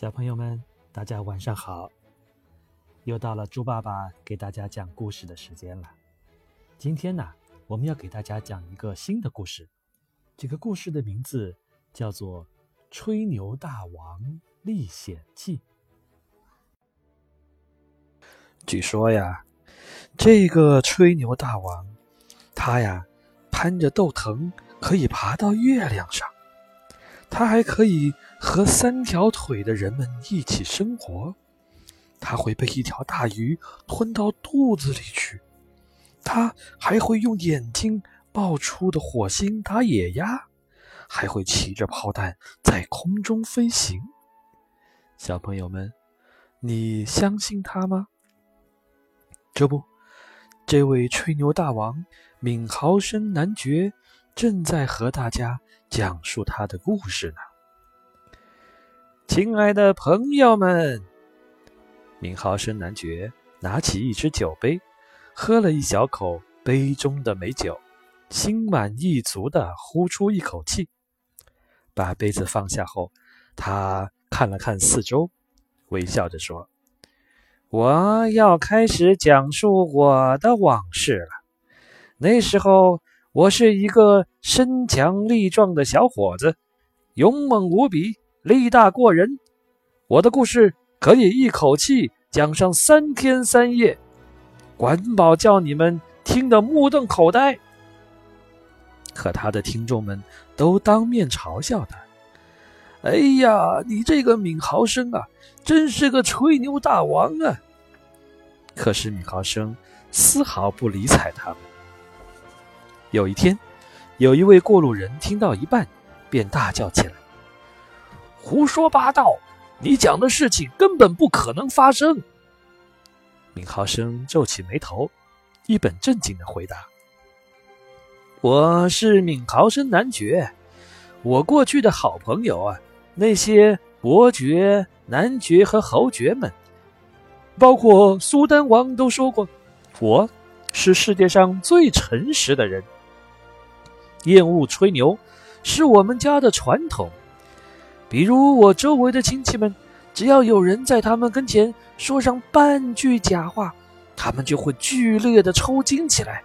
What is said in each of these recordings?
小朋友们，大家晚上好！又到了猪爸爸给大家讲故事的时间了。今天呢，我们要给大家讲一个新的故事。这个故事的名字叫做《吹牛大王历险记》。据说呀，这个吹牛大王，他呀攀着豆藤可以爬到月亮上，他还可以。和三条腿的人们一起生活，他会被一条大鱼吞到肚子里去，他还会用眼睛爆出的火星打野鸭，还会骑着炮弹在空中飞行。小朋友们，你相信他吗？这不，这位吹牛大王闵豪生男爵正在和大家讲述他的故事呢。亲爱的朋友们，明豪生男爵拿起一只酒杯，喝了一小口杯中的美酒，心满意足的呼出一口气，把杯子放下后，他看了看四周，微笑着说：“我要开始讲述我的往事了。那时候，我是一个身强力壮的小伙子，勇猛无比。”力大过人，我的故事可以一口气讲上三天三夜，管保叫你们听得目瞪口呆。可他的听众们都当面嘲笑他：“哎呀，你这个闵豪生啊，真是个吹牛大王啊！”可是闵豪生丝毫不理睬他们。有一天，有一位过路人听到一半，便大叫起来。胡说八道！你讲的事情根本不可能发生。闵豪生皱起眉头，一本正经的回答：“我是闵豪生男爵，我过去的好朋友啊，那些伯爵、男爵和侯爵们，包括苏丹王都说过，我是世界上最诚实的人。厌恶吹牛，是我们家的传统。”比如我周围的亲戚们，只要有人在他们跟前说上半句假话，他们就会剧烈的抽筋起来。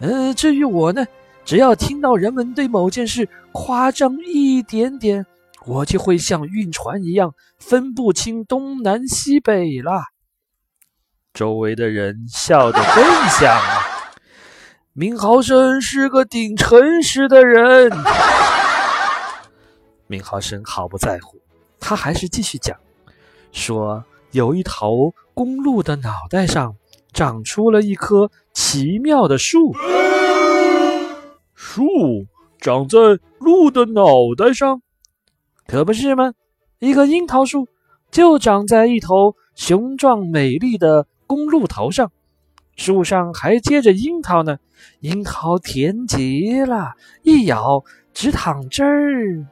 嗯，至于我呢，只要听到人们对某件事夸张一点点，我就会像晕船一样分不清东南西北了。周围的人笑得更响了。明豪生是个顶诚实的人。明豪生毫不在乎，他还是继续讲，说有一头公鹿的脑袋上长出了一棵奇妙的树。树长在鹿的脑袋上，可不是吗？一棵樱桃树就长在一头雄壮美丽的公鹿头上，树上还结着樱桃呢，樱桃甜极了，一咬直淌汁儿。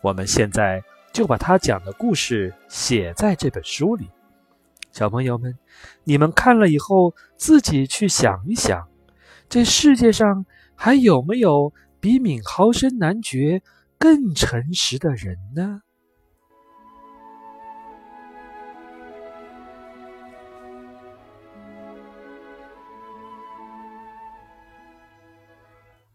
我们现在就把他讲的故事写在这本书里，小朋友们，你们看了以后自己去想一想，这世界上还有没有比闵豪生男爵更诚实的人呢？